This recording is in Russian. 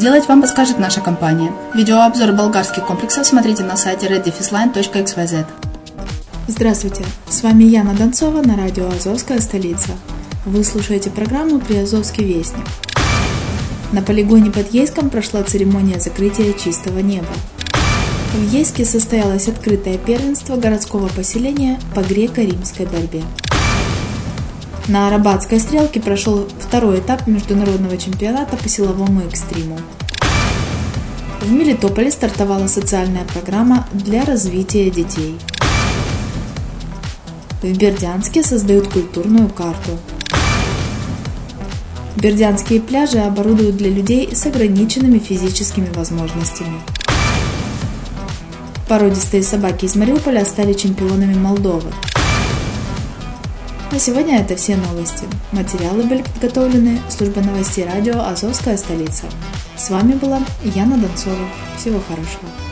сделать, вам подскажет наша компания. Видеообзор болгарских комплексов смотрите на сайте reddefisline.xyz. Здравствуйте, с вами Яна Донцова на радио «Азовская столица». Вы слушаете программу «Приазовский вестник». На полигоне под Ейском прошла церемония закрытия чистого неба. В Ейске состоялось открытое первенство городского поселения по греко-римской борьбе. На Арабатской стрелке прошел второй этап международного чемпионата по силовому экстриму. В Мелитополе стартовала социальная программа для развития детей. В Бердянске создают культурную карту – Бердянские пляжи оборудуют для людей с ограниченными физическими возможностями. Породистые собаки из Мариуполя стали чемпионами Молдовы. На сегодня это все новости. Материалы были подготовлены службой новостей радио «Азовская столица». С вами была Яна Донцова. Всего хорошего.